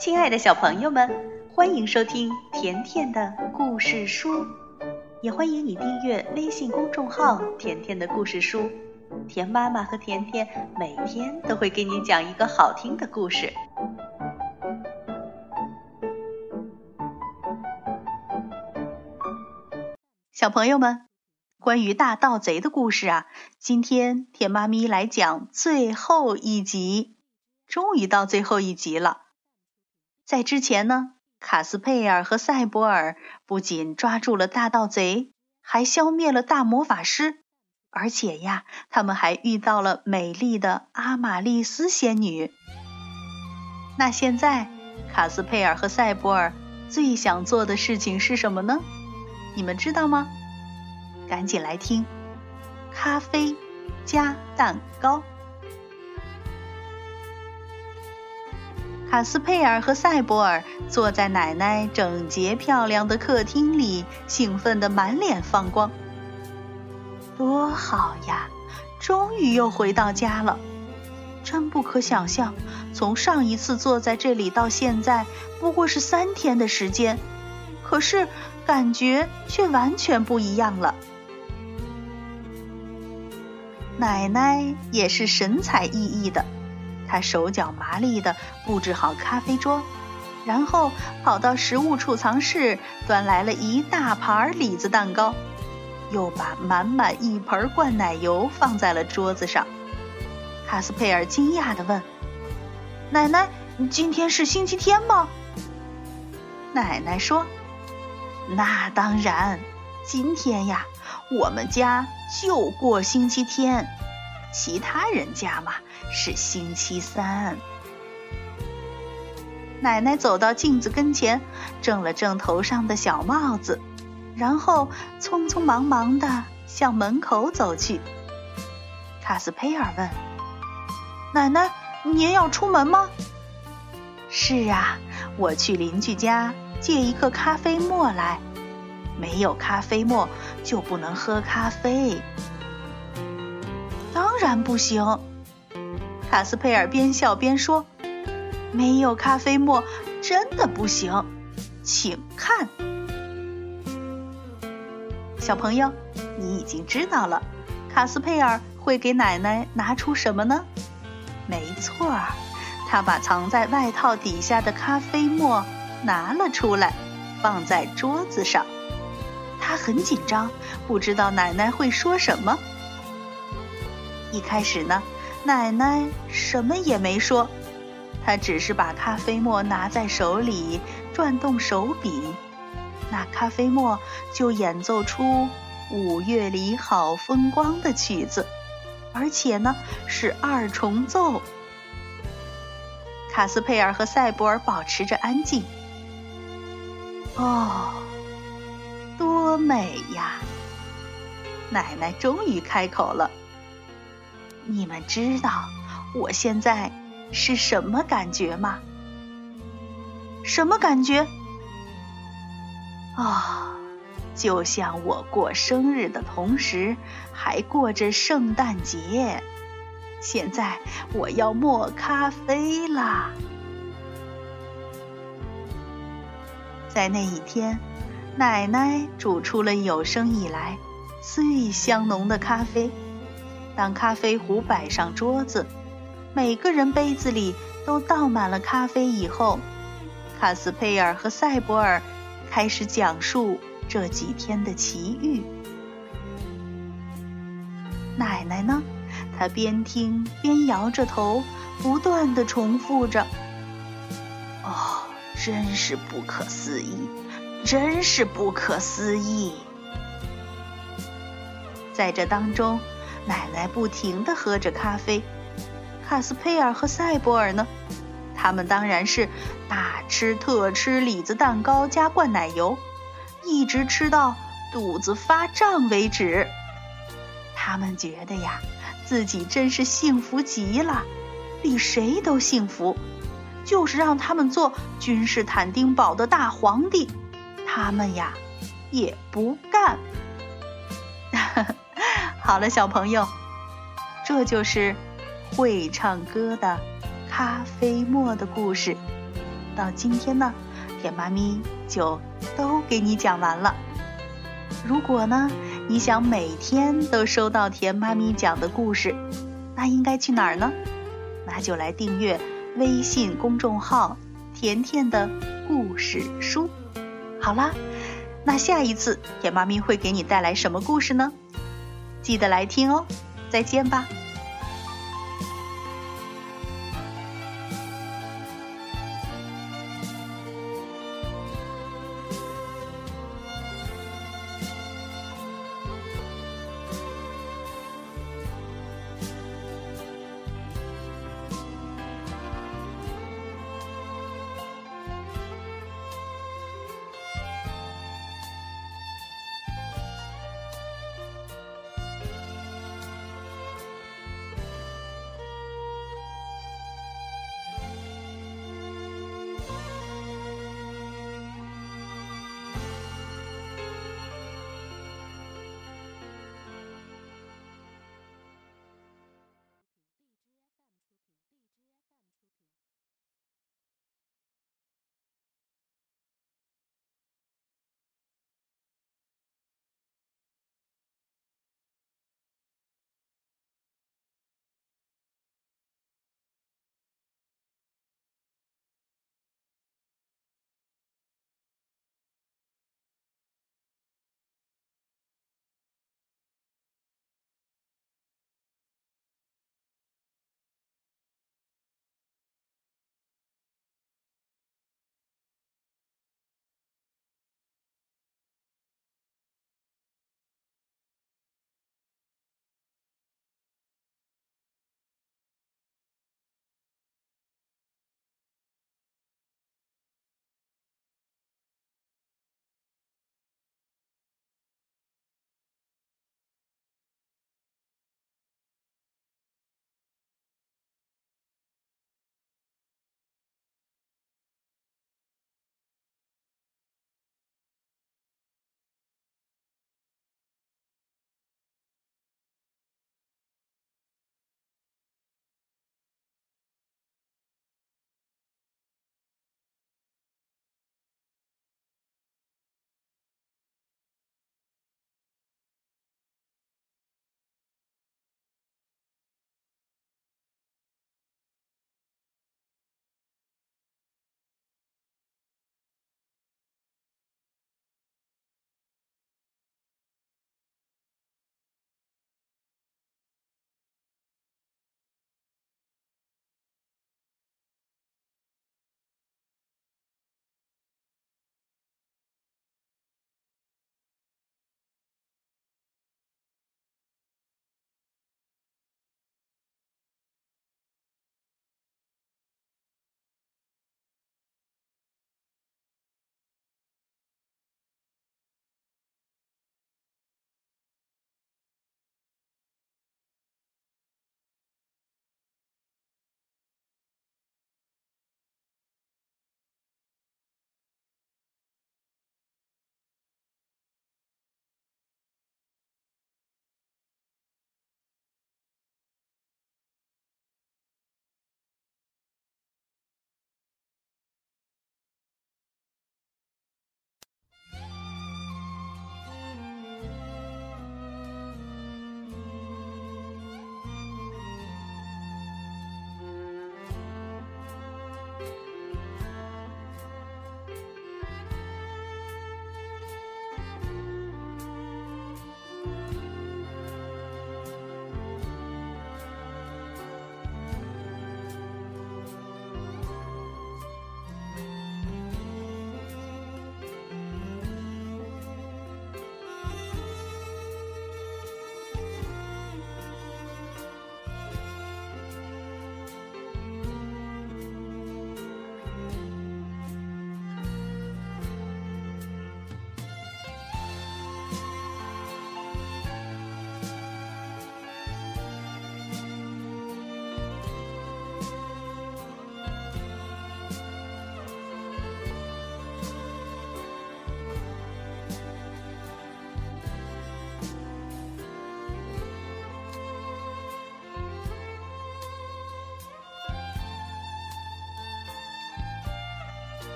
亲爱的小朋友们，欢迎收听甜甜的故事书，也欢迎你订阅微信公众号“甜甜的故事书”。甜妈妈和甜甜每天都会给你讲一个好听的故事。小朋友们，关于大盗贼的故事啊，今天甜妈咪来讲最后一集，终于到最后一集了。在之前呢，卡斯佩尔和赛博尔不仅抓住了大盗贼，还消灭了大魔法师，而且呀，他们还遇到了美丽的阿玛丽斯仙女。那现在，卡斯佩尔和赛博尔最想做的事情是什么呢？你们知道吗？赶紧来听，咖啡加蛋糕。卡斯佩尔和赛博尔坐在奶奶整洁漂亮的客厅里，兴奋得满脸放光。多好呀！终于又回到家了。真不可想象，从上一次坐在这里到现在，不过是三天的时间，可是感觉却完全不一样了。奶奶也是神采奕奕的。他手脚麻利地布置好咖啡桌，然后跑到食物储藏室，端来了一大盘李子蛋糕，又把满满一盆灌奶油放在了桌子上。卡斯佩尔惊讶地问：“奶奶，今天是星期天吗？”奶奶说：“那当然，今天呀，我们家就过星期天。”其他人家嘛是星期三。奶奶走到镜子跟前，正了正头上的小帽子，然后匆匆忙忙的向门口走去。卡斯佩尔问：“奶奶，您要出门吗？”“是啊，我去邻居家借一个咖啡沫来。没有咖啡沫就不能喝咖啡。”然不行，卡斯佩尔边笑边说：“没有咖啡沫真的不行，请看。”小朋友，你已经知道了，卡斯佩尔会给奶奶拿出什么呢？没错儿，他把藏在外套底下的咖啡沫拿了出来，放在桌子上。他很紧张，不知道奶奶会说什么。一开始呢，奶奶什么也没说，她只是把咖啡沫拿在手里，转动手柄，那咖啡沫就演奏出《五月里好风光》的曲子，而且呢是二重奏。卡斯佩尔和赛博尔保持着安静。哦，多美呀！奶奶终于开口了。你们知道我现在是什么感觉吗？什么感觉？啊，就像我过生日的同时还过着圣诞节。现在我要磨咖啡啦！在那一天，奶奶煮出了有生以来最香浓的咖啡。当咖啡壶摆上桌子，每个人杯子里都倒满了咖啡以后，卡斯佩尔和赛博尔开始讲述这几天的奇遇。奶奶呢？她边听边摇着头，不断的重复着：“哦，真是不可思议，真是不可思议。”在这当中。奶奶不停地喝着咖啡，卡斯佩尔和赛博尔呢？他们当然是大吃特吃李子蛋糕加灌奶油，一直吃到肚子发胀为止。他们觉得呀，自己真是幸福极了，比谁都幸福。就是让他们做君士坦丁堡的大皇帝，他们呀也不干。好了，小朋友，这就是会唱歌的咖啡沫的故事。到今天呢，甜妈咪就都给你讲完了。如果呢，你想每天都收到甜妈咪讲的故事，那应该去哪儿呢？那就来订阅微信公众号“甜甜的故事书”。好啦，那下一次甜妈咪会给你带来什么故事呢？记得来听哦！再见吧。